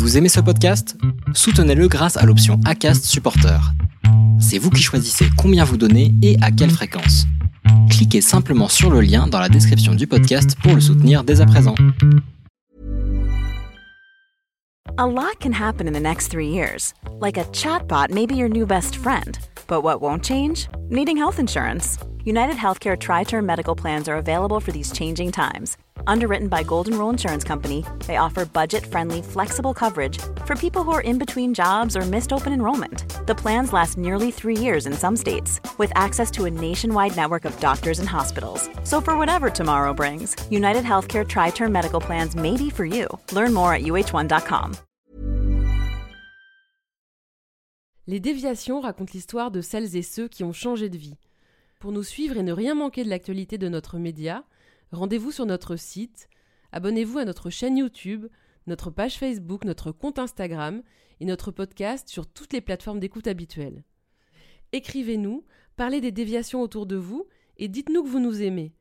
Vous aimez ce podcast? Soutenez-le grâce à l'option ACAST Supporter. C'est vous qui choisissez combien vous donnez et à quelle fréquence. Cliquez simplement sur le lien dans la description du podcast pour le soutenir dès à présent. A lot can happen in the next three years. Like a chatbot may be your new best friend. But what won't change? Needing health insurance. United Healthcare Tri Term Medical Plans are available for these changing times. Underwritten by Golden Rule Insurance Company, they offer budget friendly, flexible coverage for people who are in between jobs or missed open enrollment. The plans last nearly three years in some states, with access to a nationwide network of doctors and hospitals. So, for whatever tomorrow brings, United Healthcare Tri Term Medical Plans may be for you. Learn more at uh1.com. Les déviations racontent l'histoire de celles et ceux qui ont changé de vie. Pour nous suivre et ne rien manquer de l'actualité de notre média, rendez-vous sur notre site, abonnez-vous à notre chaîne YouTube, notre page Facebook, notre compte Instagram et notre podcast sur toutes les plateformes d'écoute habituelles. Écrivez-nous, parlez des déviations autour de vous et dites-nous que vous nous aimez.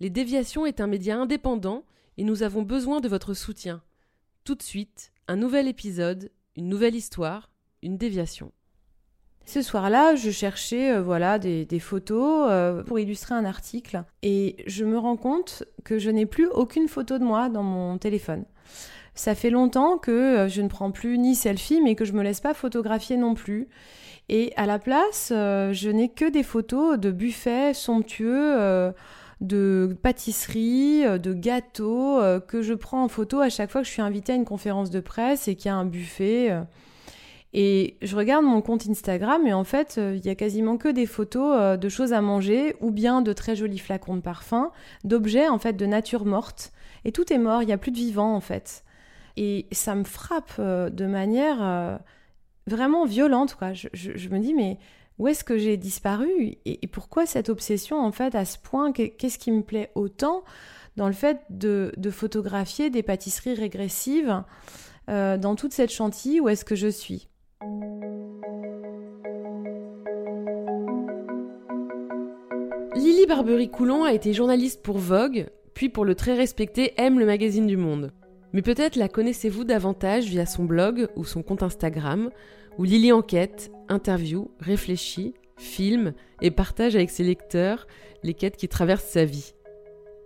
Les déviations est un média indépendant et nous avons besoin de votre soutien. Tout de suite, un nouvel épisode, une nouvelle histoire, une déviation. Ce soir-là, je cherchais euh, voilà des, photos euh, pour illustrer un article et je me rends compte que je n'ai plus aucune photo de moi dans mon téléphone. Ça fait longtemps que euh, je ne prends plus ni selfie mais que je me laisse pas photographier non plus. Et à la place, je n'ai que des photos de buffets somptueux de pâtisseries, de gâteaux que je prends en photo à chaque fois que je suis invitée à une conférence de presse et qu'il y a un buffet. Et je regarde mon compte Instagram et en fait, euh, il y a quasiment que des photos euh, de choses à manger ou bien de très jolis flacons de parfum, d'objets en fait de nature morte. Et tout est mort, il n'y a plus de vivant en fait. Et ça me frappe euh, de manière vraiment violente. Quoi. Je, me dis, mais où est-ce que j'ai disparu? Et, pourquoi cette obsession en fait à ce point? Qu'est-ce qui me plaît autant dans le fait de, photographier des pâtisseries régressives dans toute cette chantilly? Où est-ce que je suis? Lily Barbery-Coulon a été journaliste pour Vogue, puis pour le très respecté M, le magazine du Monde. Mais peut-être la connaissez-vous davantage via son blog ou son compte Instagram, où Lily enquête, interview, réfléchit, filme et partage avec ses lecteurs les quêtes qui traversent sa vie.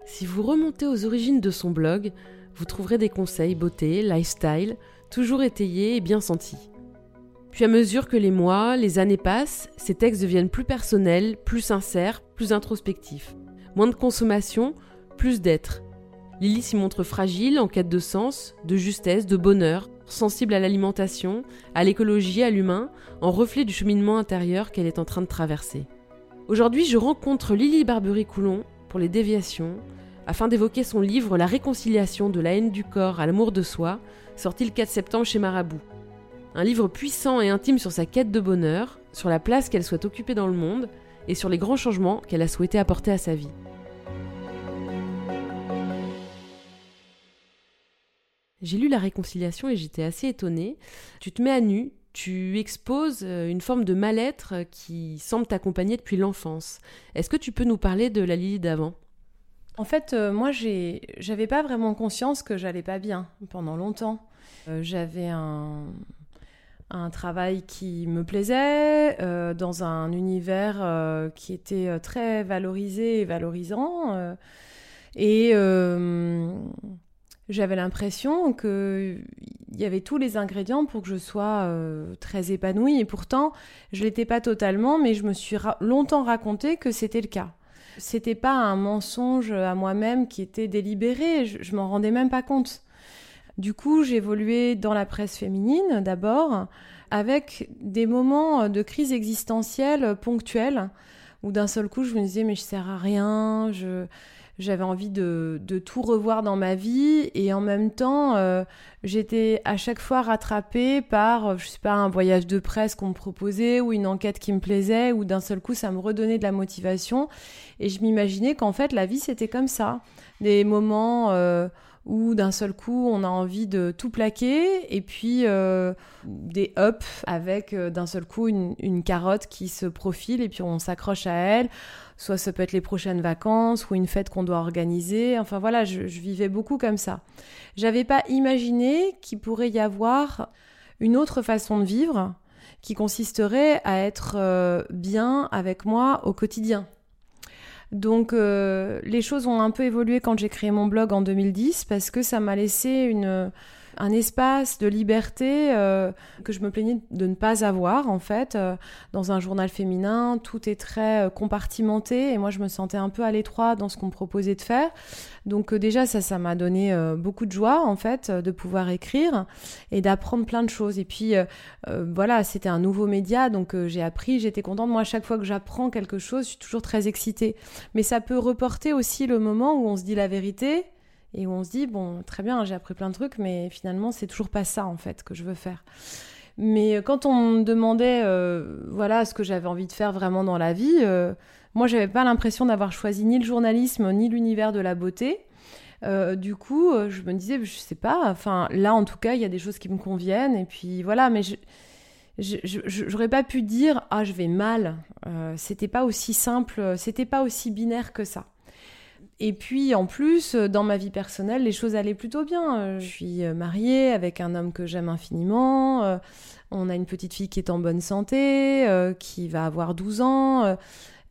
Si vous remontez aux origines de son blog, vous trouverez des conseils beauté, lifestyle, toujours étayés et bien sentis. Puis à mesure que les mois, les années passent, ces textes deviennent plus personnels, plus sincères, plus introspectifs. Moins de consommation, plus d'être. Lily s'y montre fragile, en quête de sens, de justesse, de bonheur, sensible à l'alimentation, à l'écologie, à l'humain, en reflet du cheminement intérieur qu'elle est en train de traverser. Aujourd'hui, je rencontre Lily Barbery-Coulon pour les déviations, afin d'évoquer son livre La réconciliation de la haine du corps à l'amour de soi, sorti le 4 septembre chez Marabout. Un livre puissant et intime sur sa quête de bonheur, sur la place qu'elle souhaite occuper dans le monde et sur les grands changements qu'elle a souhaité apporter à sa vie. J'ai lu La Réconciliation et j'étais assez étonnée. Tu te mets à nu, tu exposes euh, une forme de mal-être qui semble t'accompagner depuis l'enfance. Est-ce que tu peux nous parler de la Lily d'avant? En fait, euh, moi, j'avais pas vraiment conscience que j'allais pas bien pendant longtemps. Euh, j'avais un, un travail qui me plaisait, euh, dans un univers euh, qui était euh, très valorisé et valorisant. et j'avais l'impression qu'il y avait tous les ingrédients pour que je sois très épanouie. Et pourtant, je l'étais pas totalement, mais je me suis longtemps raconté que c'était le cas. C'était pas un mensonge à moi-même qui était délibéré, je, je m'en rendais même pas compte. Du coup, évolué dans la presse féminine d'abord, avec des moments de crise existentielle ponctuels, où d'un seul coup, je me disais, mais je sers à rien, j'avais envie de, tout revoir dans ma vie. Et en même temps euh, j'étais à chaque fois rattrapée par je sais pas un voyage de presse qu'on me proposait ou une enquête qui me plaisait ou d'un seul coup ça me redonnait de la motivation. Et je m'imaginais qu'en fait la vie c'était comme ça. Des moments euh, où d'un seul coup on a envie de tout plaquer et puis euh, des ups avec euh, d'un seul coup une, carotte qui se profile et puis on s'accroche à elle. Soit ça peut être les prochaines vacances ou une fête qu'on doit organiser. Enfin voilà, je, vivais beaucoup comme ça. J'avais pas imaginé qu'il pourrait y avoir une autre façon de vivre qui consisterait à être euh, bien avec moi au quotidien. Donc euh, les choses ont un peu évolué quand j'ai créé mon blog en 2010 parce que ça m'a laissé une un espace de liberté euh, que je me plaignais de ne pas avoir en fait. Euh, dans un journal féminin, tout est très euh, compartimenté et moi je me sentais un peu à l'étroit dans ce qu'on me proposait de faire. Donc déjà ça, ça m'a donné beaucoup de joie en fait de pouvoir écrire et d'apprendre plein de choses. Et puis voilà, c'était un nouveau média donc j'ai appris, j'étais contente. Moi, à chaque fois que j'apprends quelque chose, je suis toujours très excitée. Mais ça peut reporter aussi le moment où on se dit la vérité et où on se dit bon très bien j'ai appris plein de trucs mais finalement c'est toujours pas ça en fait que je veux faire. Mais euh, quand on me demandait euh, voilà ce que j'avais envie de faire vraiment dans la vie euh, moi j'avais pas l'impression d'avoir choisi ni le journalisme ni l'univers de la beauté. Du coup je me disais je sais pas enfin là en tout cas il y a des choses qui me conviennent et puis voilà mais je j'aurais pas pu dire ah je vais mal. C'était pas aussi simple c'était pas aussi binaire que ça et puis en plus, euh, dans ma vie personnelle, les choses allaient plutôt bien. Euh, je suis euh, mariée avec un homme que j'aime infiniment. On a une petite fille qui est en bonne santé, qui va avoir 12 ans.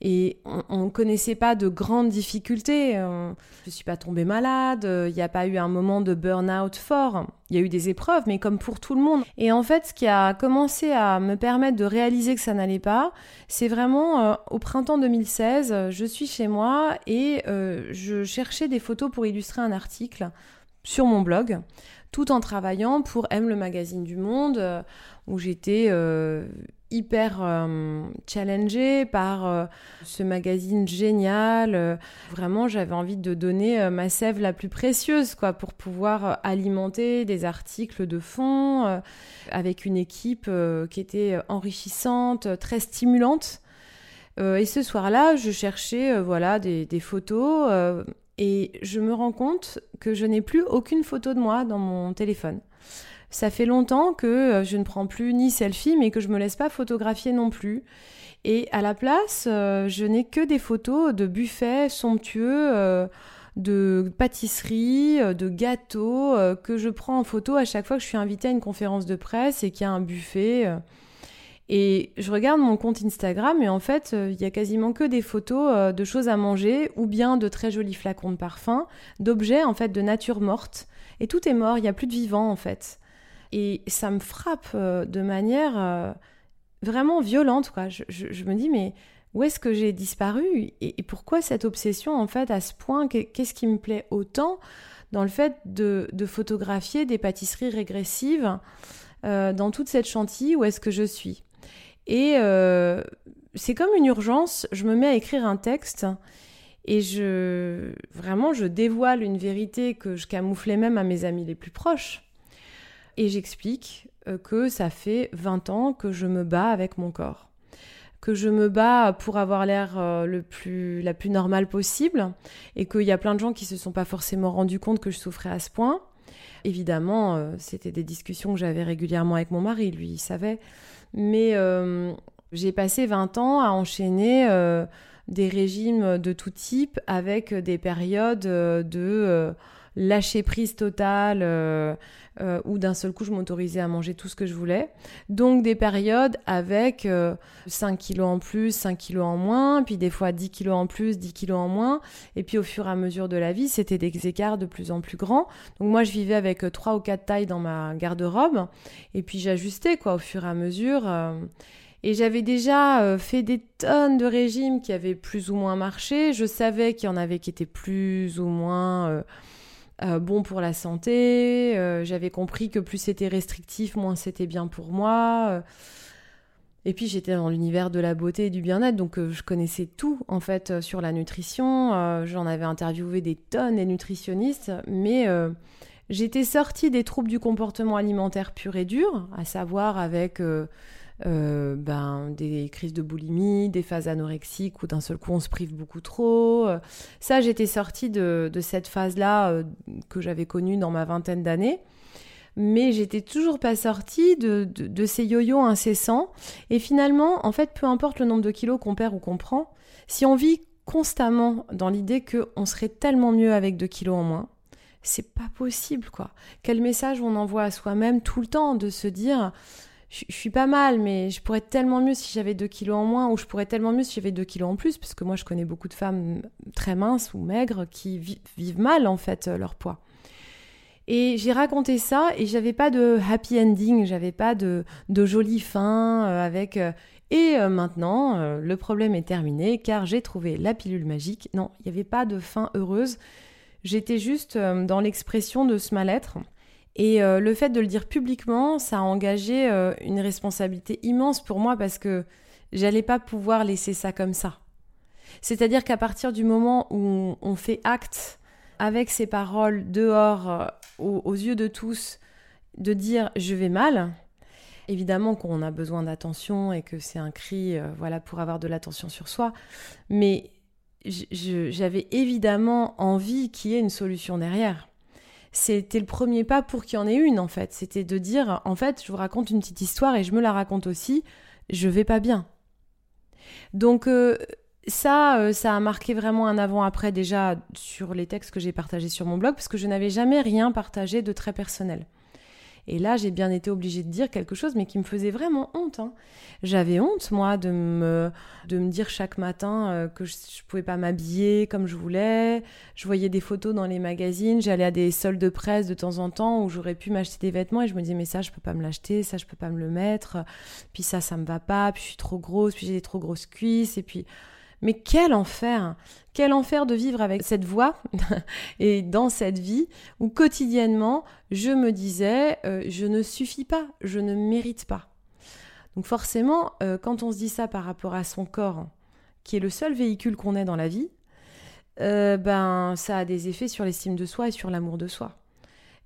Et on ne connaissait pas de grandes difficultés. Je ne suis pas tombée malade, il n'y a pas eu un moment de burn-out fort. Il y a eu des épreuves, mais comme pour tout le monde. Et en fait, ce qui a commencé à me permettre de réaliser que ça n'allait pas, c'est vraiment euh, au printemps 2016, je suis chez moi et euh, je cherchais des photos pour illustrer un article sur mon blog, tout en travaillant pour M le magazine du Monde, euh, où j'étais hyper euh, challengée par euh, ce magazine génial. Euh, vraiment, j'avais envie de donner ma sève la plus précieuse, quoi, pour pouvoir alimenter des articles de fond avec une équipe qui était enrichissante, très stimulante. et ce soir-là, je cherchais, voilà, des photos et je me rends compte que je n'ai plus aucune photo de moi dans mon téléphone. Ça fait longtemps que euh, je ne prends plus ni selfie, mais que je me laisse pas photographier non plus. Et à la place, euh, je n'ai que des photos de buffets somptueux, euh, de pâtisseries, de gâteaux que je prends en photo à chaque fois que je suis invitée à une conférence de presse et qu'il y a un buffet. Et je regarde mon compte Instagram et en fait, il y a quasiment que des photos de choses à manger ou bien de très jolis flacons de parfum, d'objets en fait de nature morte. Et tout est mort, il n'y a plus de vivant en fait. Et ça me frappe euh, de manière euh, vraiment violente. Quoi. Je, me dis, mais où est-ce que j'ai disparu? Et, pourquoi cette obsession, en fait, à ce point? Qu'est-ce qui me plaît autant dans le fait de, photographier des pâtisseries régressives euh, dans toute cette chantilly Où est-ce que je suis? Et c'est comme une urgence. Je me mets à écrire un texte. Et je vraiment je dévoile une vérité que je camouflais même à mes amis les plus proches et j'explique euh, que ça fait 20 ans que je me bats avec mon corps. Que je me bats pour avoir l'air euh, le plus, la plus normale possible et qu'il y a plein de gens qui se sont pas forcément rendus compte que je souffrais à ce point. Évidemment, euh, c'était des discussions que j'avais régulièrement avec mon mari, lui, il savait. Mais j'ai passé 20 ans à enchaîner des régimes de tout type avec des périodes de lâcher prise totale euh, euh, où d'un seul coup je m'autorisais à manger tout ce que je voulais. Donc des périodes avec 5 euh, kilos en plus, 5 kilos en moins, puis des fois 10 kilos en plus, 10 kilos en moins. Et puis au fur et à mesure de la vie, c'était des écarts de plus en plus grands. Donc moi je vivais avec 3 ou 4 tailles dans ma garde-robe. Et puis j'ajustais quoi au fur et à mesure. Et j'avais déjà fait des tonnes de régimes qui avaient plus ou moins marché. Je savais qu'il y en avait qui étaient plus ou moins euh, bon pour la santé. Euh, j'avais compris que plus c'était restrictif, moins c'était bien pour moi. Euh. Et puis j'étais dans l'univers de la beauté et du bien-être, donc je connaissais tout en fait sur la nutrition. J'en avais interviewé des tonnes des nutritionnistes, mais J'étais sortie des troubles du comportement alimentaire pur et dur, à savoir avec euh, euh, ben, des crises de boulimie, des phases anorexiques où d'un seul coup on se prive beaucoup trop. Ça, j'étais sortie de, cette phase-là que j'avais connue dans ma vingtaine d'années mais j'étais toujours pas sortie de, de, ces yo-yo incessants. Et finalement, en fait, peu importe le nombre de kilos qu'on perd ou qu'on prend, si on vit constamment dans l'idée qu'on serait tellement mieux avec 2 kilos en moins, c'est pas possible, quoi. Quel message on envoie à soi-même tout le temps de se dire je, suis pas mal, mais je pourrais tellement mieux si j'avais 2 kilos en moins, ou je pourrais tellement mieux si j'avais 2 kilos en plus, parce que moi je connais beaucoup de femmes très minces ou maigres qui vivent mal en fait leur poids. Et j'ai raconté ça et j'avais pas de happy ending, j'avais pas de, de jolie fin euh, avec euh, et euh, maintenant le problème est terminé car j'ai trouvé la pilule magique. Non, il n'y avait pas de fin heureuse. J'étais juste dans l'expression de ce mal-être. Et le fait de le dire publiquement, ça a engagé une responsabilité immense pour moi parce que j'allais pas pouvoir laisser ça comme ça. C'est-à-dire qu'à partir du moment où on fait acte avec ces paroles dehors aux, yeux de tous de dire je vais mal, évidemment qu'on a besoin d'attention et que c'est un cri euh, voilà pour avoir de l'attention sur soi, mais j'avais évidemment envie qu'il y ait une solution derrière. C'était le premier pas pour qu'il y en ait une en fait. C'était de dire en fait, je vous raconte une petite histoire et je me la raconte aussi. Je vais pas bien. Donc euh, ça, euh, ça a marqué vraiment un avant-après déjà sur les textes que j'ai partagés sur mon blog, parce que je n'avais jamais rien partagé de très personnel. Et là, j'ai bien été obligée de dire quelque chose, mais qui me faisait vraiment honte. Hein. J'avais honte, moi, de me, de me dire chaque matin euh, que je ne pouvais pas m'habiller comme je voulais. Je voyais des photos dans les magazines, j'allais à des soldes de presse de temps en temps où j'aurais pu m'acheter des vêtements et je me disais, mais ça, je peux pas me l'acheter, ça, je peux pas me le mettre. Puis ça, ça me va pas, puis je suis trop grosse, puis j'ai des trop grosses cuisses, et puis mais quel enfer Quel enfer de vivre avec cette voix et dans cette vie où quotidiennement je me disais euh, je ne suffis pas, je ne mérite pas. Donc forcément, euh, quand on se dit ça par rapport à son corps, qui est le seul véhicule qu'on ait dans la vie, euh, ben ça a des effets sur l'estime de soi et sur l'amour de soi.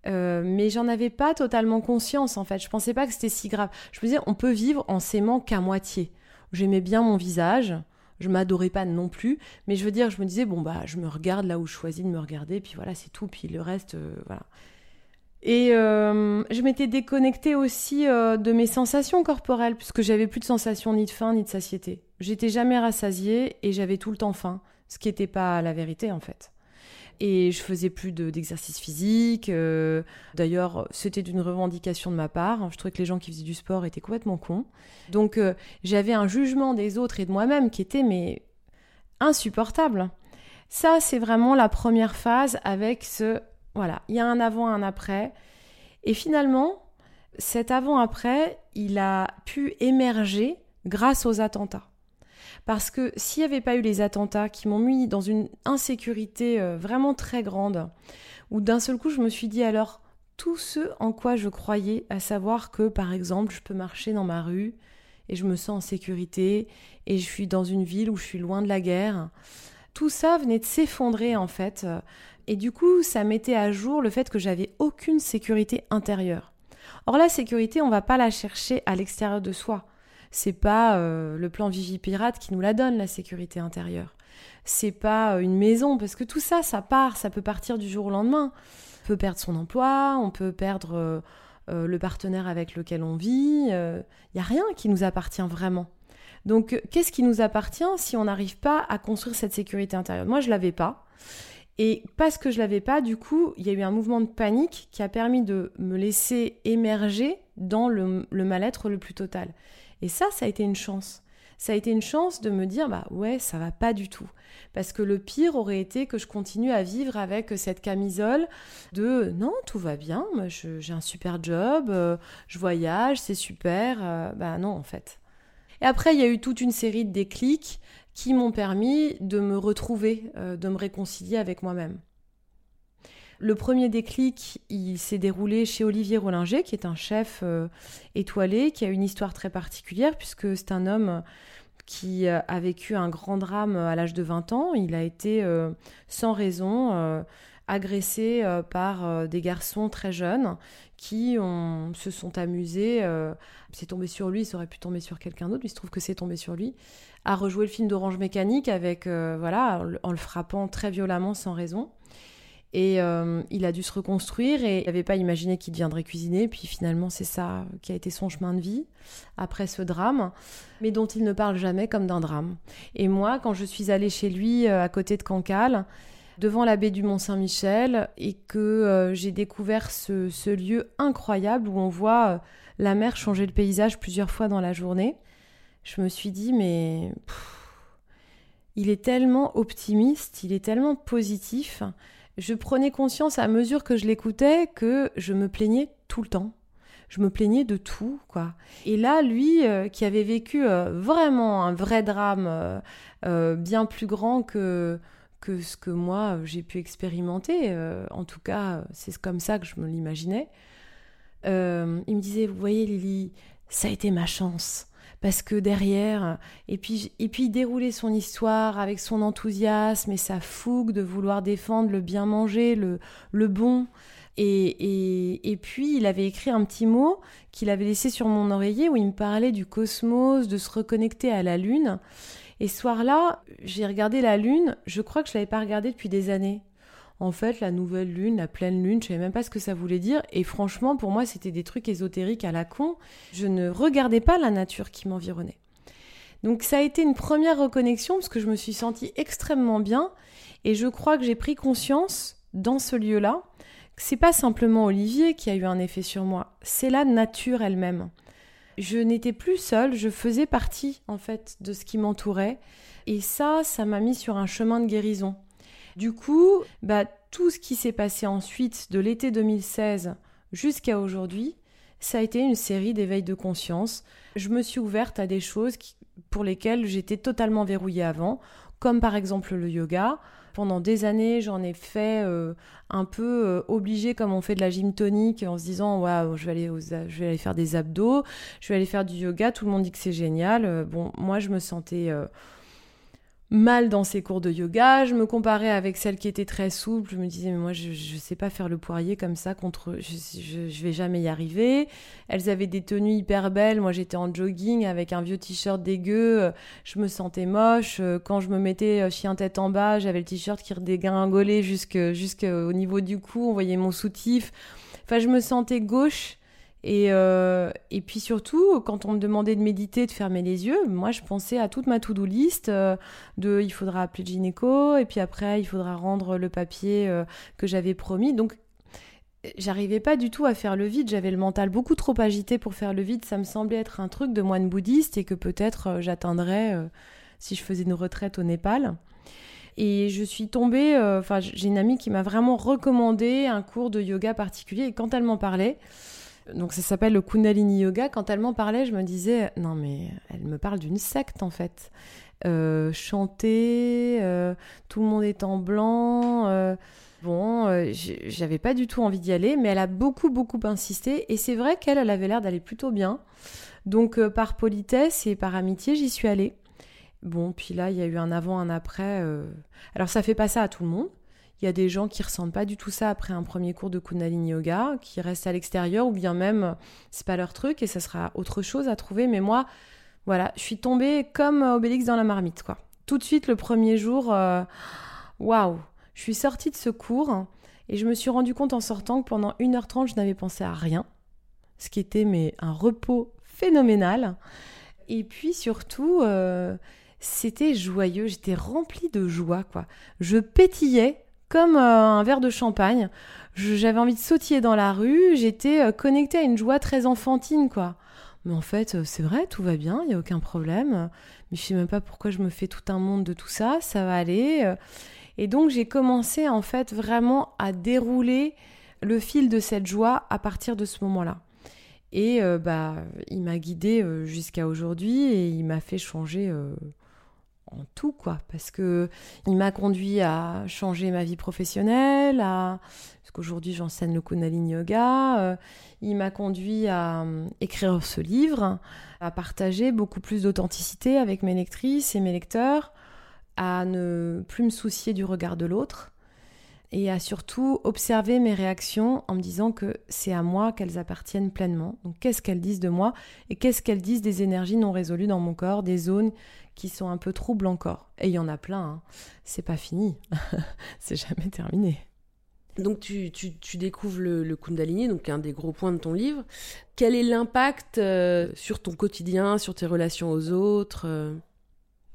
mais j'en avais pas totalement conscience en fait. Je pensais pas que c'était si grave. Je me disais, on peut vivre en s'aimant qu'à moitié. J'aimais bien mon visage, je m'adorais pas non plus, mais je veux dire, je me disais, bon, bah, je me regarde là où je choisis de me regarder, puis voilà, c'est tout, puis le reste, euh, voilà. Et euh, je m'étais déconnectée aussi euh, de mes sensations corporelles, puisque j'avais plus de sensations ni de faim ni de satiété. J'étais jamais rassasiée et j'avais tout le temps faim, ce qui n'était pas la vérité en fait et je faisais plus d'exercice physique. Euh, d'ailleurs, c'était d'une revendication de ma part. Je trouvais que les gens qui faisaient du sport étaient complètement cons. Donc, euh, j'avais un jugement des autres et de moi-même qui était mais insupportable. Ça, c'est vraiment la première phase avec ce voilà, il y a un avant, un après. Et finalement, cet avant-après, il a pu émerger grâce aux attentats. Parce que s'il n'y avait pas eu les attentats qui m'ont mis dans une insécurité euh, vraiment très grande, où d'un seul coup je me suis dit alors tout ce en quoi je croyais, à savoir que par exemple je peux marcher dans ma rue et je me sens en sécurité et je suis dans une ville où je suis loin de la guerre, tout ça venait de s'effondrer en fait. Et du coup, ça mettait à jour le fait que j'avais aucune sécurité intérieure. Or la sécurité, on va pas la chercher à l'extérieur de soi c'est pas euh, le plan Vigipirate qui nous la donne, la sécurité intérieure. C'est pas euh, une maison, parce que tout ça, ça part, ça peut partir du jour au lendemain. On peut perdre son emploi, on peut perdre euh, le partenaire avec lequel on vit. Il n'y a rien qui nous appartient vraiment. Donc, qu'est-ce qui nous appartient si on n'arrive pas à construire cette sécurité intérieure? Moi, je l'avais pas. Et parce que je l'avais pas, du coup, il y a eu un mouvement de panique qui a permis de me laisser émerger dans le mal-être le plus total. Et ça, ça a été une chance. Ça a été une chance de me dire, bah ouais, ça va pas du tout. Parce que le pire aurait été que je continue à vivre avec cette camisole de non, tout va bien, j'ai un super job, euh, je voyage, c'est super. Euh, bah non, en fait. Et après, il y a eu toute une série de déclics qui m'ont permis de me retrouver, euh, de me réconcilier avec moi-même. Le premier déclic, il s'est déroulé chez Olivier Rollinger, qui est un chef euh, étoilé, qui a une histoire très particulière, puisque c'est un homme qui a vécu un grand drame à l'âge de 20 ans. Il a été euh, sans raison agressé euh, par euh, des garçons très jeunes qui se sont amusés, c'est tombé sur lui, ça aurait pu tomber sur quelqu'un d'autre, mais il se trouve que c'est tombé sur lui, à rejouer le film d'Orange Mécanique avec, voilà, en le frappant très violemment sans raison. Et euh, il a dû se reconstruire et il n'avait pas imaginé qu'il deviendrait cuisinier. Puis finalement, c'est ça qui a été son chemin de vie après ce drame, mais dont il ne parle jamais comme d'un drame. Et moi, quand je suis allée chez lui euh, à côté de Cancale, devant la baie du Mont-Saint-Michel, et que euh, j'ai découvert ce, lieu incroyable où on voit la mer changer le paysage plusieurs fois dans la journée, je me suis dit, mais... il est tellement optimiste, il est tellement positif je prenais conscience à mesure que je l'écoutais que je me plaignais tout le temps. Je me plaignais de tout, quoi. Et là, lui, euh, qui avait vécu euh, vraiment un vrai drame euh, bien plus grand que, que ce que moi j'ai pu expérimenter, en tout cas, c'est comme ça que je me l'imaginais, il me disait, vous voyez Lily, ça a été ma chance parce que derrière, et puis, et puis dérouler son histoire avec son enthousiasme et sa fougue de vouloir défendre le bien manger, le, le bon. Et, et, et, puis, il avait écrit un petit mot qu'il avait laissé sur mon oreiller où il me parlait du cosmos, de se reconnecter à la Lune. Et ce soir-là, j'ai regardé la Lune, je crois que je ne l'avais pas regardée depuis des années en fait, la nouvelle lune, la pleine lune, je savais même pas ce que ça voulait dire. Et franchement, pour moi, c'était des trucs ésotériques à la con. Je ne regardais pas la nature qui m'environnait. Donc ça a été une première reconnexion parce que je me suis sentie extrêmement bien et je crois que j'ai pris conscience dans ce lieu-là que c'est pas simplement Olivier qui a eu un effet sur moi, c'est la nature elle-même. Je n'étais plus seule, je faisais partie en fait de ce qui m'entourait et ça, ça m'a mis sur un chemin de guérison. Du coup, bah, tout ce qui s'est passé ensuite de l'été 2016 jusqu'à aujourd'hui, ça a été une série d'éveils de conscience. Je me suis ouverte à des choses pour lesquelles j'étais totalement verrouillée avant, comme par exemple le yoga. Pendant des années, j'en ai fait euh, un peu euh, obligé comme on fait de la gym tonique en se disant waouh, je vais aller je vais faire des abdos, je vais aller faire du yoga, tout le monde dit que c'est génial. Euh, bon, moi je me sentais mal dans ses cours de yoga. Je me comparais avec celle qui était très souple. Je me disais, mais moi, je ne sais pas faire le poirier comme ça contre. Je, ne vais jamais y arriver. Elles avaient des tenues hyper belles. Moi, j'étais en jogging avec un vieux t-shirt dégueu. Je me sentais moche. Quand je me mettais euh, chien tête en bas, j'avais le t-shirt qui redégringolait jusqu'au niveau du cou. On voyait mon soutif. Enfin, je me sentais gauche et, euh, et puis surtout, quand on me demandait de méditer, de fermer les yeux, moi je pensais à toute ma to-do list euh, de il faudra appeler le gynéco, et puis après il faudra rendre le papier euh, que j'avais promis. Donc j'arrivais pas du tout à faire le vide, j'avais le mental beaucoup trop agité pour faire le vide, ça me semblait être un truc de moine bouddhiste et que peut-être j'atteindrais si je faisais une retraite au Népal. Et je suis tombée, enfin j'ai une amie qui m'a vraiment recommandé un cours de yoga particulier, et quand elle m'en parlait, donc ça s'appelle le Kundalini Yoga. Quand elle m'en parlait, je me disais, non mais elle me parle d'une secte en fait. Euh, chanter, euh, tout le monde est en blanc. Euh, bon, j'avais pas du tout envie d'y aller, mais elle a beaucoup beaucoup insisté. Et c'est vrai qu'elle, elle avait l'air d'aller plutôt bien. Donc par politesse et par amitié, j'y suis allée. Bon, puis là, il y a eu un avant, un après. Alors ça fait pas ça à tout le monde. Il y a des gens qui ressentent pas du tout ça après un premier cours de Kundalini Yoga, qui restent à l'extérieur ou bien même c'est pas leur truc et ça sera autre chose à trouver. Mais moi, voilà, je suis tombée comme Obélix dans la marmite, quoi. Tout de suite, le premier jour, euh, waouh, je suis sortie de ce cours et je me suis rendu compte en sortant que pendant 1h30, je n'avais pensé à rien, ce qui était mais un repos phénoménal. Et puis surtout, euh, c'était joyeux, j'étais remplie de joie, quoi. Je pétillais comme euh, un verre de champagne. J'avais envie de sautiller dans la rue, j'étais euh, connectée à une joie très enfantine, quoi. Mais en fait, euh, c'est vrai, tout va bien, il n'y a aucun problème. Mais je sais même pas pourquoi je me fais tout un monde de tout ça, ça va aller. Et donc j'ai commencé en fait vraiment à dérouler le fil de cette joie à partir de ce moment-là. Et bah, il m'a guidée jusqu'à aujourd'hui et il m'a fait changer tout quoi. Parce que il m'a conduit à changer ma vie professionnelle à parce qu'aujourd'hui j'enseigne le Kundalini Yoga euh, il m'a conduit à euh, écrire ce livre à partager beaucoup plus d'authenticité avec mes lectrices et mes lecteurs à ne plus me soucier du regard de l'autre et à surtout observer mes réactions en me disant que c'est à moi qu'elles appartiennent pleinement. Donc qu'est-ce qu'elles disent de moi et qu'est-ce qu'elles disent des énergies non résolues dans mon corps, des zones qui sont un peu troubles encore. Et il y en a plein, hein. c'est pas fini, c'est jamais terminé. Donc tu, tu, découvres le, Kundalini, donc un des gros points de ton livre. Quel est l'impact euh, sur ton quotidien, sur tes relations aux autres euh?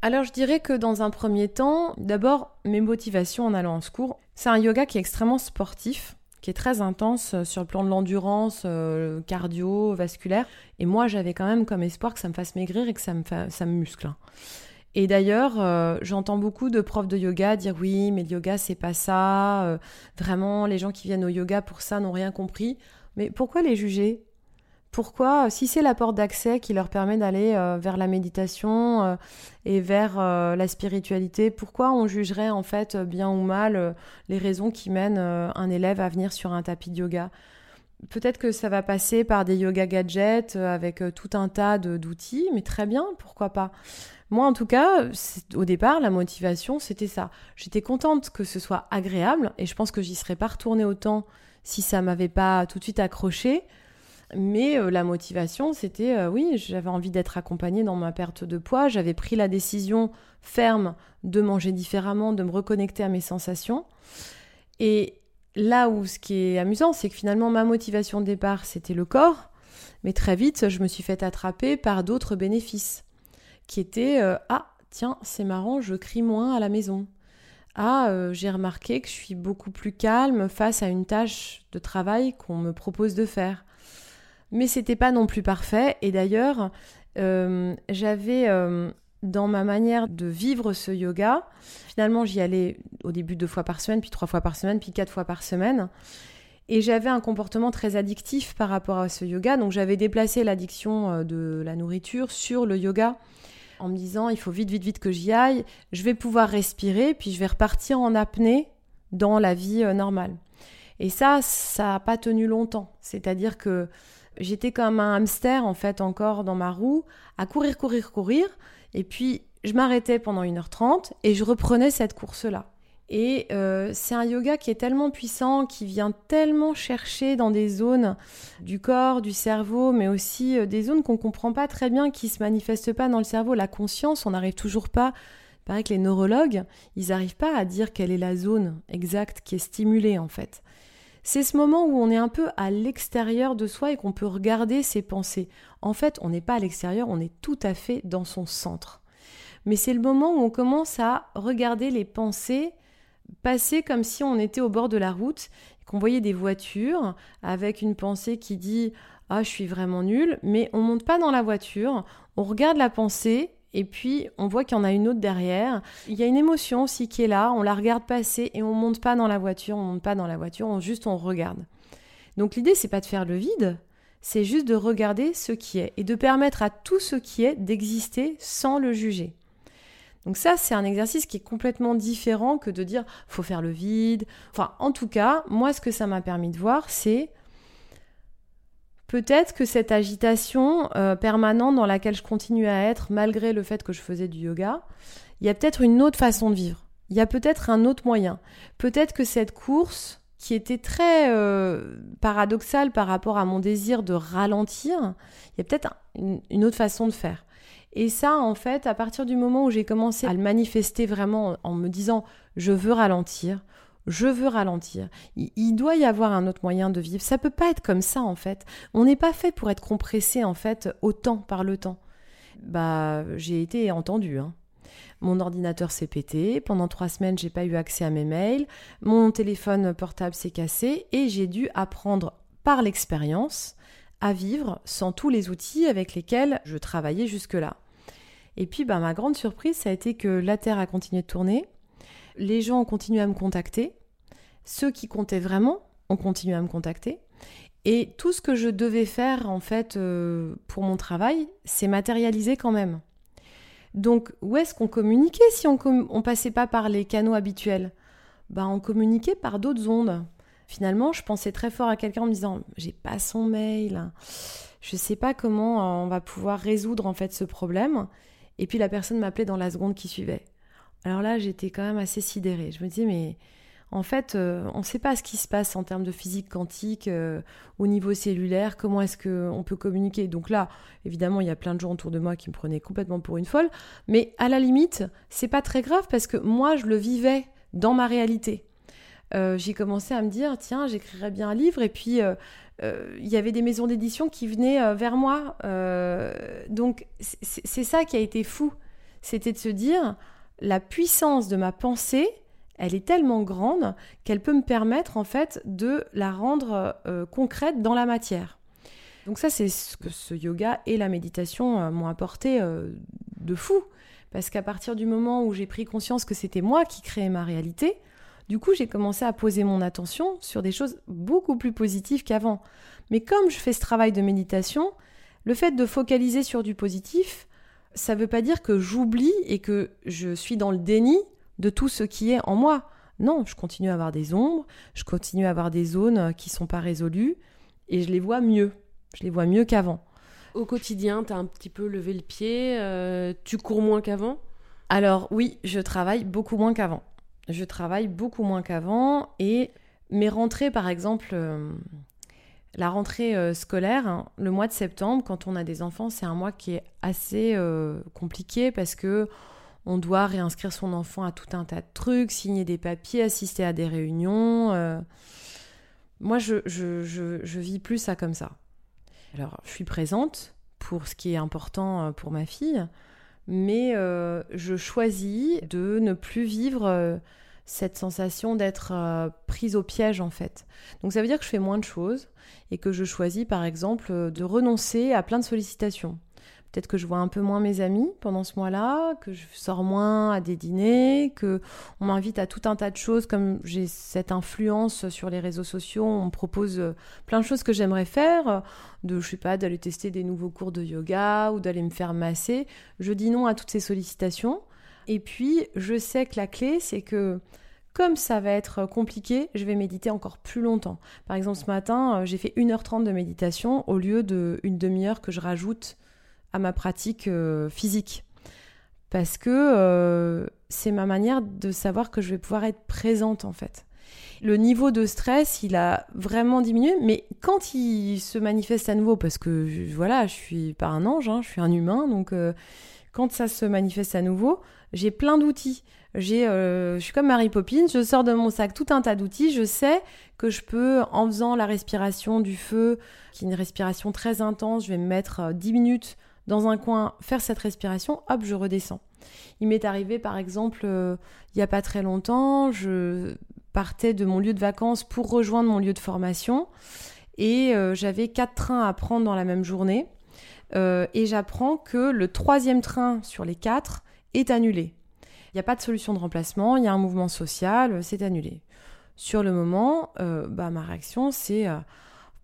Alors je dirais que dans un premier temps, d'abord mes motivations en allant en secours, c'est un yoga qui est extrêmement sportif, qui est très intense euh, sur le plan de l'endurance, euh, cardio, vasculaire. Et moi j'avais quand même comme espoir que ça me fasse maigrir et que ça me, ça me muscle. Hein. Et d'ailleurs, euh, j'entends beaucoup de profs de yoga dire oui, mais le yoga c'est pas ça. vraiment, les gens qui viennent au yoga pour ça n'ont rien compris. Mais pourquoi les juger? Pourquoi, si c'est la porte d'accès qui leur permet d'aller euh, vers la méditation euh, et vers euh, la spiritualité, pourquoi on jugerait en fait bien ou mal les raisons qui mènent un élève à venir sur un tapis de yoga? Peut-être que ça va passer par des yoga gadgets avec tout un tas d'outils, mais très bien, pourquoi pas? Moi, en tout cas, au départ, la motivation, c'était ça. J'étais contente que ce soit agréable, et je pense que j'y serais pas retournée autant si ça m'avait pas tout de suite accroché. Mais euh, la motivation, c'était euh, oui, j'avais envie d'être accompagnée dans ma perte de poids. J'avais pris la décision ferme de manger différemment, de me reconnecter à mes sensations. Et là où ce qui est amusant, c'est que finalement ma motivation de départ, c'était le corps. Mais très vite, je me suis fait attraper par d'autres bénéfices qui étaient euh, ah tiens c'est marrant, je crie moins à la maison. Ah, j'ai remarqué que je suis beaucoup plus calme face à une tâche de travail qu'on me propose de faire mais c'était pas non plus parfait. Et d'ailleurs, euh, j'avais euh, dans ma manière de vivre ce yoga, finalement j'y allais au début deux fois par semaine, puis trois fois par semaine, puis quatre fois par semaine. Et j'avais un comportement très addictif par rapport à ce yoga. Donc j'avais déplacé l'addiction euh, de la nourriture sur le yoga en me disant il faut vite, vite, vite que j'y aille. Je vais pouvoir respirer, puis je vais repartir en apnée dans la vie normale. Et ça, ça n'a pas tenu longtemps. C'est-à-dire que j'étais comme un hamster en fait encore dans ma roue, à courir, courir, courir. Et puis je m'arrêtais pendant 1h30 et je reprenais cette course-là. Et euh, c'est un yoga qui est tellement puissant, qui vient tellement chercher dans des zones du corps, du cerveau, mais aussi euh, des zones qu'on ne comprend pas très bien, qui ne se manifestent pas dans le cerveau. La conscience, on n'arrive toujours pas. Il paraît que les neurologues, ils n'arrivent pas à dire quelle est la zone exacte qui est stimulée en fait. C'est ce moment où on est un peu à l'extérieur de soi et qu'on peut regarder ses pensées. En fait, on n'est pas à l'extérieur, on est tout à fait dans son centre. Mais c'est le moment où on commence à regarder les pensées passer comme si on était au bord de la route, qu'on voyait des voitures avec une pensée qui dit ah je suis vraiment nul, mais on monte pas dans la voiture, on regarde la pensée et puis on voit qu'il y en a une autre derrière. Il y a une émotion aussi qui est là, on la regarde passer et on monte pas dans la voiture, on monte pas dans la voiture, on juste on regarde. Donc l'idée c'est pas de faire le vide, c'est juste de regarder ce qui est et de permettre à tout ce qui est d'exister sans le juger. Donc ça c'est un exercice qui est complètement différent que de dire faut faire le vide. Enfin en tout cas, moi ce que ça m'a permis de voir c'est Peut-être que cette agitation euh, permanente dans laquelle je continue à être, malgré le fait que je faisais du yoga, il y a peut-être une autre façon de vivre. Il y a peut-être un autre moyen. Peut-être que cette course, qui était très euh, paradoxale par rapport à mon désir de ralentir, il y a peut-être une autre façon de faire. Et ça, en fait, à partir du moment où j'ai commencé à le manifester vraiment en me disant je veux ralentir, je veux ralentir. Il, doit y avoir un autre moyen de vivre. Ça peut pas être comme ça en fait. On n'est pas fait pour être compressé en fait autant par le temps. Bah, j'ai été entendu. Hein. Mon ordinateur s'est pété. Pendant trois semaines, j'ai pas eu accès à mes mails. Mon téléphone portable s'est cassé et j'ai dû apprendre par l'expérience à vivre sans tous les outils avec lesquels je travaillais jusque-là. Et puis, bah, ma grande surprise, ça a été que la Terre a continué de tourner. Les gens ont continué à me contacter ceux qui comptaient vraiment ont continué à me contacter. Et tout ce que je devais faire, en fait, euh, pour mon travail, c'est matérialisé quand même. Donc, où est-ce qu'on communiquait si on, ne passait pas par les canaux habituels? Bah, On communiquait par d'autres ondes. Finalement, je pensais très fort à quelqu'un en me disant J'ai pas son mail, je sais pas comment on va pouvoir résoudre en fait ce problème. Et puis la personne m'appelait dans la seconde qui suivait. Alors là, j'étais quand même assez sidérée. Je me disais Mais En fait, euh, on ne sait pas ce qui se passe en termes de physique quantique euh, au niveau cellulaire, comment est-ce qu'on peut communiquer. Donc là, évidemment, il y a plein de gens autour de moi qui me prenaient complètement pour une folle, mais à la limite, c'est pas très grave parce que moi, je le vivais dans ma réalité. j'ai commencé à me dire, tiens, j'écrirais bien un livre, et puis il y avait des maisons d'édition qui venaient vers moi. donc c'est ça qui a été fou, c'était de se dire, la puissance de ma pensée, elle est tellement grande qu'elle peut me permettre en fait de la rendre euh, concrète dans la matière. Donc ça, c'est ce que ce yoga et la méditation euh, m'ont apporté euh, de fou. Parce qu'à partir du moment où j'ai pris conscience que c'était moi qui créais ma réalité, du coup, j'ai commencé à poser mon attention sur des choses beaucoup plus positives qu'avant. Mais comme je fais ce travail de méditation, le fait de focaliser sur du positif, ça ne veut pas dire que j'oublie et que je suis dans le déni de tout ce qui est en moi. Non, je continue à avoir des ombres, je continue à avoir des zones qui sont pas résolues et je les vois mieux. Je les vois mieux qu'avant. Au quotidien, tu as un petit peu levé le pied, euh, tu cours moins qu'avant? Alors oui, je travaille beaucoup moins qu'avant. Je travaille beaucoup moins qu'avant et mes rentrées, par exemple, euh, la rentrée euh, scolaire, hein, le mois de septembre, quand on a des enfants, c'est un mois qui est assez compliqué parce que on doit réinscrire son enfant à tout un tas de trucs, signer des papiers, assister à des réunions. Euh. Moi, je, je, je, vis plus ça comme ça. Alors, je suis présente pour ce qui est important pour ma fille, mais je choisis de ne plus vivre cette sensation d'être euh, prise au piège en fait. Donc ça veut dire que je fais moins de choses et que je choisis par exemple de renoncer à plein de sollicitations. Peut-être que je vois un peu moins mes amis pendant ce mois-là, que je sors moins à des dîners, que on m'invite à tout un tas de choses comme j'ai cette influence sur les réseaux sociaux, on me propose euh, plein de choses que j'aimerais faire, de je sais pas d'aller tester des nouveaux cours de yoga ou d'aller me faire masser. Je dis non à toutes ces sollicitations et puis, je sais que la clé, c'est que comme ça va être compliqué, je vais méditer encore plus longtemps. Par exemple, ce matin, euh, j'ai fait 1h30 de méditation au lieu d'une demi-heure que je rajoute à ma pratique euh, physique. Parce que euh, c'est ma manière de savoir que je vais pouvoir être présente en fait. Le niveau de stress, il a vraiment diminué, mais quand il se manifeste à nouveau, parce que voilà, je suis pas un ange, hein, je suis un humain, donc quand ça se manifeste à nouveau, j'ai plein d'outils. J'ai, euh, je suis comme Mary Poppins, je sors de mon sac tout un tas d'outils. Je sais que je peux, en faisant la respiration du feu, qui est une respiration très intense, je vais me mettre 10 euh, minutes dans un coin, faire cette respiration, hop, je redescends. Il m'est arrivé, par exemple, euh, il n'y a pas très longtemps, je partais de mon lieu de vacances pour rejoindre mon lieu de formation et j'avais quatre trains à prendre dans la même journée. et j'apprends que le troisième train sur les quatre est annulé. Il n'y a pas de solution de remplacement, il y a un mouvement social, c'est annulé. Sur le moment, euh, bah, ma réaction, c'est euh,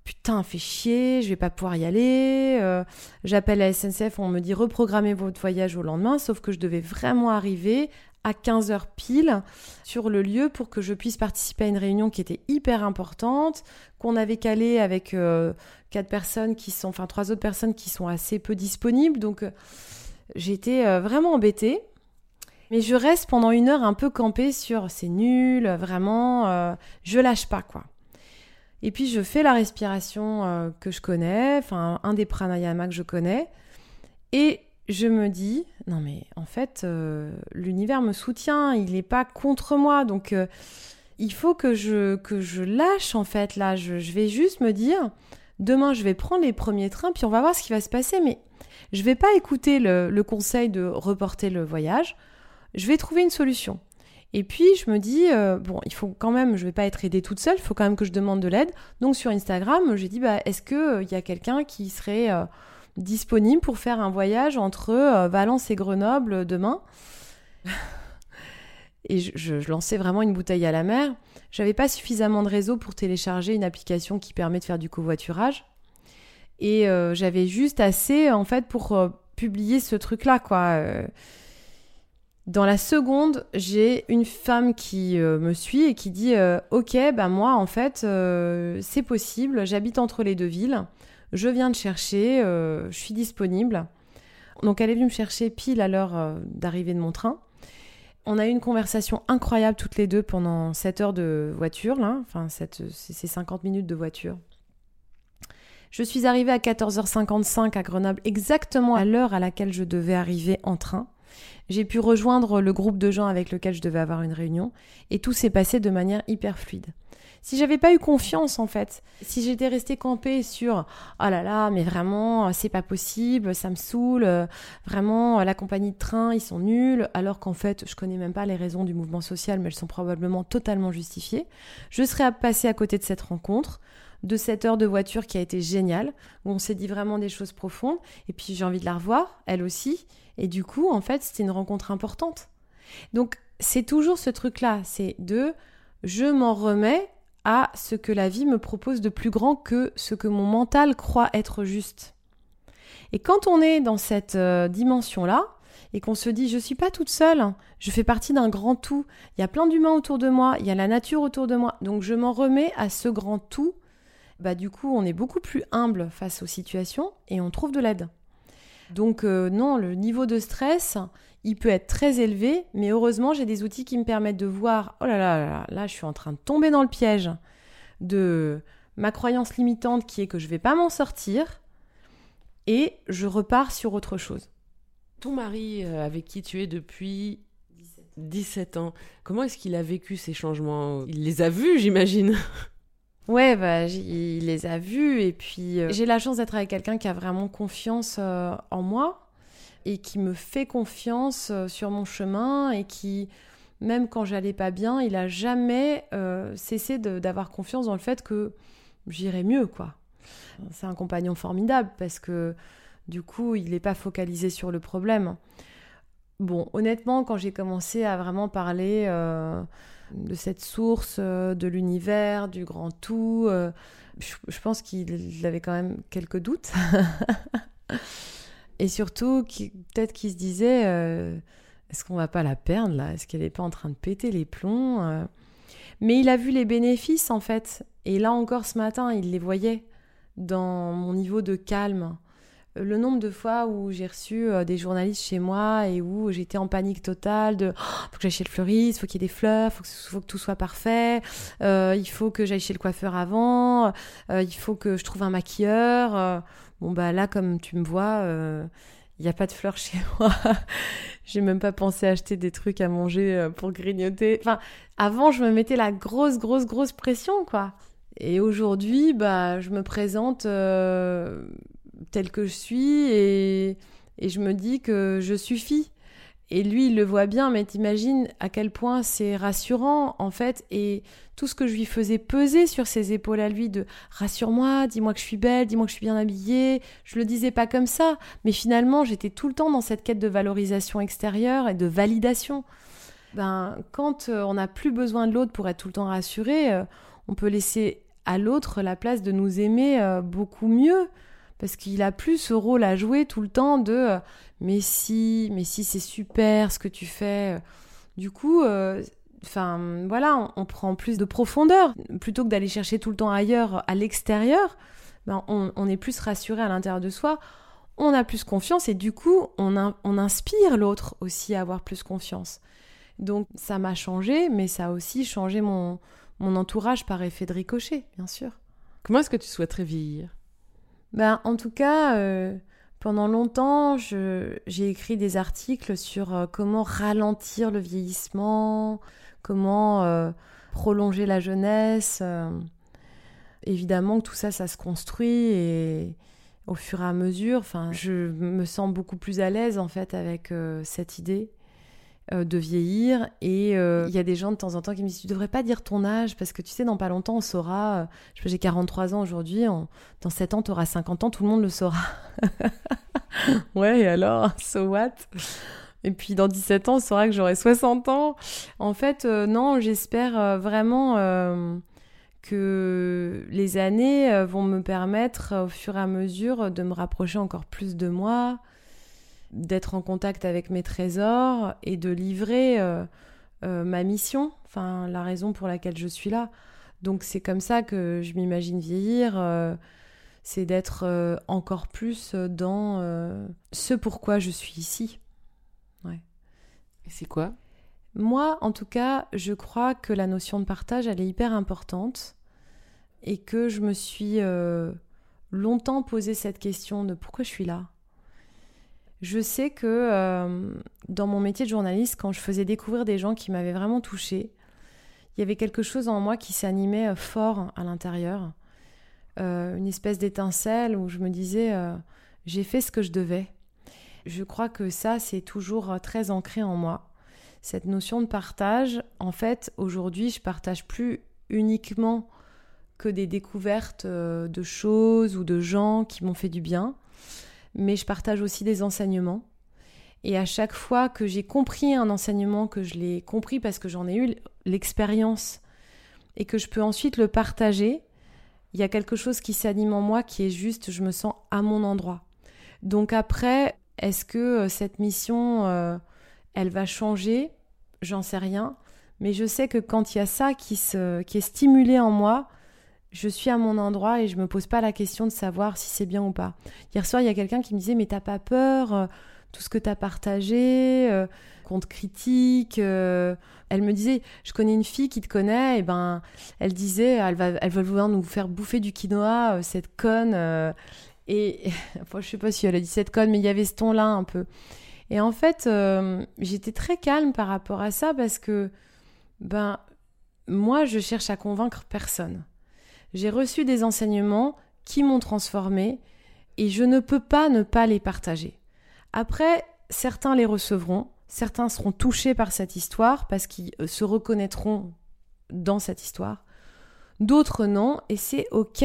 putain, fait chier, je vais pas pouvoir y aller. Euh, j'appelle la SNCF, on me dit reprogrammez votre voyage au lendemain, sauf que je devais vraiment arriver à 15h pile sur le lieu pour que je puisse participer à une réunion qui était hyper importante, qu'on avait calé avec quatre personnes qui sont, enfin trois autres personnes qui sont assez peu disponibles. Donc J'étais euh, vraiment embêtée. Mais je reste pendant une heure un peu campée sur c'est nul, vraiment, euh, je lâche pas quoi. Et puis je fais la respiration euh, que je connais, enfin un des pranayamas que je connais, et je me dis non mais en fait l'univers me soutient, il n'est pas contre moi, donc il faut que je lâche en fait là. Je, vais juste me dire demain je vais prendre les premiers trains, puis on va voir ce qui va se passer, mais je vais pas écouter le, conseil de reporter le voyage, je vais trouver une solution. Et puis je me dis, euh, bon, il faut quand même, je vais pas être aidée toute seule, il faut quand même que je demande de l'aide. Donc sur Instagram, j'ai dit, bah, est-ce qu'il euh, y a quelqu'un qui serait euh, disponible pour faire un voyage entre Valence et Grenoble demain? Et je, lançais vraiment une bouteille à la mer. J'avais pas suffisamment de réseau pour télécharger une application qui permet de faire du covoiturage. Et j'avais juste assez, en fait, pour publier ce truc-là, quoi. Dans la seconde, j'ai une femme qui me suit et qui dit Ok, ben moi, en fait, c'est possible, j'habite entre les deux villes, je viens de chercher, je suis disponible. Donc, elle est venue me chercher pile à l'heure d'arrivée de mon train. on a eu une conversation incroyable toutes les deux pendant 7 heures de voiture, là, enfin cette, ces 50 minutes de voiture. Je suis arrivée à 14h55 à Grenoble, exactement à l'heure à laquelle je devais arriver en train. J'ai pu rejoindre le groupe de gens avec lequel je devais avoir une réunion, et tout s'est passé de manière hyper fluide. Si j'avais pas eu confiance en fait, si j'étais restée campée sur oh là là, mais vraiment c'est pas possible, ça me saoule, vraiment la compagnie de train ils sont nuls, alors qu'en fait je connais même pas les raisons du mouvement social, mais elles sont probablement totalement justifiées, je serais passée à côté de cette rencontre de cette heure de voiture qui a été géniale, où on s'est dit vraiment des choses profondes, et puis j'ai envie de la revoir, elle aussi, et du coup, en fait, c'était une rencontre importante. Donc, c'est toujours ce truc-là, c'est de je m'en remets à ce que la vie me propose de plus grand que ce que mon mental croit être juste. Et quand on est dans cette euh, dimension-là, et qu'on se dit je suis pas toute seule, je fais partie d'un grand tout, il y a plein d'humains autour de moi, il y a la nature autour de moi, donc je m'en remets à ce grand tout, bah du coup on est beaucoup plus humble face aux situations et on trouve de l'aide. Donc euh, non, le niveau de stress, il peut être très élevé, mais heureusement, j'ai des outils qui me permettent de voir, oh là là là, là, je suis en train de tomber dans le piège de ma croyance limitante qui est que je vais pas m'en sortir, et je repars sur autre chose. Ton mari, euh, avec qui tu es depuis 17 ans, comment est-ce qu'il a vécu ces changements? Il les a vus, j'imagine Ouais, bah, il les a vus et puis euh, j'ai la chance d'être avec quelqu'un qui a vraiment confiance euh, en moi et qui me fait confiance euh, sur mon chemin et qui, même quand j'allais pas bien, il a jamais cessé d'avoir confiance dans le fait que j'irais mieux, quoi. C'est un compagnon formidable parce que du coup, il n'est pas focalisé sur le problème. Bon, honnêtement, quand j'ai commencé à vraiment parler de cette source, de l'univers, du grand tout, je, pense qu'il avait quand même quelques doutes. Et surtout, peut-être qu'il se disait euh, est-ce qu'on va pas la perdre là? Est-ce qu'elle n'est pas en train de péter les plombs euh? Mais il a vu les bénéfices en fait. Et là encore ce matin, il les voyait dans mon niveau de calme. Le nombre de fois où j'ai reçu euh, des journalistes chez moi et où j'étais en panique totale de oh, faut que j'aille chez le fleuriste, faut qu'il y ait des fleurs, faut que, tout soit parfait, il faut que j'aille chez le coiffeur avant, il faut que je trouve un maquilleur. Bon, bah là, comme tu me vois, il euh, n'y a pas de fleurs chez moi. J'ai même pas pensé acheter des trucs à manger euh, pour grignoter. Enfin, avant, je me mettais la grosse, grosse, grosse pression, quoi. Et aujourd'hui, bah, je me présente euh, telle que je suis et, je me dis que je suffis. Et lui, il le voit bien, mais t'imagines à quel point c'est rassurant, en fait, et tout ce que je lui faisais peser sur ses épaules à lui de rassure-moi, dis-moi que je suis belle, dis-moi que je suis bien habillée, je le disais pas comme ça, mais finalement, j'étais tout le temps dans cette quête de valorisation extérieure et de validation. Ben, quand euh, on n'a plus besoin de l'autre pour être tout le temps rassuré, euh, on peut laisser à l'autre la place de nous aimer euh, beaucoup mieux parce qu'il a plus ce rôle à jouer tout le temps de euh, mais si, mais si c'est super ce que tu fais. Du coup, euh, enfin voilà, on, prend plus de profondeur plutôt que d'aller chercher tout le temps ailleurs, à l'extérieur. Ben, on, est plus rassuré à l'intérieur de soi. On a plus confiance et du coup, on, on inspire l'autre aussi à avoir plus confiance. Donc ça m'a changé, mais ça a aussi changé mon, mon entourage par effet de ricochet, bien sûr. Comment est-ce que tu souhaiterais vieillir? Ben, en tout cas, euh, pendant longtemps, j'ai écrit des articles sur euh, comment ralentir le vieillissement, comment euh, prolonger la jeunesse. évidemment que tout ça, ça se construit et au fur et à mesure, je me sens beaucoup plus à l'aise en fait avec cette idée. Euh, de vieillir. Et euh, il y a des gens de temps en temps qui me disent Tu devrais pas dire ton âge parce que tu sais, dans pas longtemps, on saura. Euh, je j'ai 43 ans aujourd'hui. Dans 7 ans, tu auras 50 ans, tout le monde le saura. ouais, alors So what? Et puis dans 17 ans, on saura que j'aurai 60 ans. En fait, non, j'espère vraiment que les années vont me permettre au fur et à mesure de me rapprocher encore plus de moi, d'être en contact avec mes trésors et de livrer euh, euh, ma mission, enfin la raison pour laquelle je suis là. Donc c'est comme ça que je m'imagine vieillir, euh, c'est d'être encore plus dans ce pourquoi je suis ici. Ouais. Et c'est quoi? Moi, en tout cas, je crois que la notion de partage, elle est hyper importante et que je me suis longtemps posé cette question de pourquoi je suis là. Je sais que euh, dans mon métier de journaliste, quand je faisais découvrir des gens qui m'avaient vraiment touchée, il y avait quelque chose en moi qui s'animait euh, fort à l'intérieur, une espèce d'étincelle où je me disais j'ai fait ce que je devais. Je crois que ça, c'est toujours très ancré en moi. Cette notion de partage, en fait, aujourd'hui, je partage plus uniquement que des découvertes euh, de choses ou de gens qui m'ont fait du bien, mais je partage aussi des enseignements. Et à chaque fois que j'ai compris un enseignement, que je l'ai compris parce que j'en ai eu l'expérience et que je peux ensuite le partager, il y a quelque chose qui s'anime en moi qui est juste, je me sens à mon endroit. Donc après, est-ce que euh, cette mission, euh, elle va changer, j'en sais rien. Mais je sais que quand il y a ça qui, se, qui est stimulé en moi, je suis à mon endroit et je me pose pas la question de savoir si c'est bien ou pas. Hier soir, il y a quelqu'un qui me disait Mais t'as pas peur euh, Tout ce que tu as partagé, euh, qu'on te critique. Euh. Elle me disait Je connais une fille qui te connaît, et ben elle disait Elle va, elle vouloir nous faire bouffer du quinoa, cette conne. et enfin, je sais pas si elle a dit cette conne, mais il y avait ce ton-là un peu. Et en fait, euh, j'étais très calme par rapport à ça parce que, ben, moi, je cherche à convaincre personne. J'ai reçu des enseignements qui m'ont transformé et je ne peux pas ne pas les partager. Après, certains les recevront, certains seront touchés par cette histoire parce qu'ils euh, se reconnaîtront dans cette histoire. D'autres non, et c'est ok.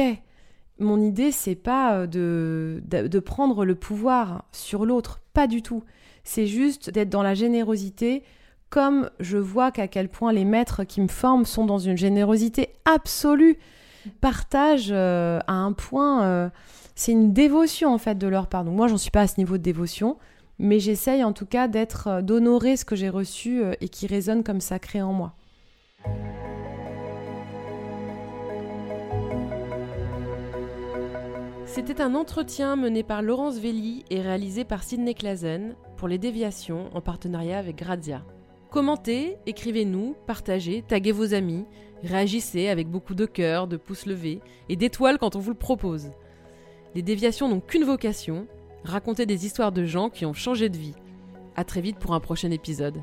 Mon idée, c'est pas euh, de, de prendre le pouvoir sur l'autre, pas du tout c'est juste d'être dans la générosité, comme je vois qu'à quel point les maîtres qui me forment sont dans une générosité absolue, partagent euh, à un point, euh, c'est une dévotion en fait de leur part. Donc moi j'en suis pas à ce niveau de dévotion, mais j'essaye en tout cas d'être, euh, d'honorer ce que j'ai reçu et qui résonne comme sacré en moi. C'était un entretien mené par Laurence Velli et réalisé par Sidney Clazen pour les déviations en partenariat avec Grazia. Commentez, écrivez-nous, partagez, taguez vos amis, réagissez avec beaucoup de cœur, de pouces levés et d'étoiles quand on vous le propose. Les déviations n'ont qu'une vocation, raconter des histoires de gens qui ont changé de vie. A très vite pour un prochain épisode.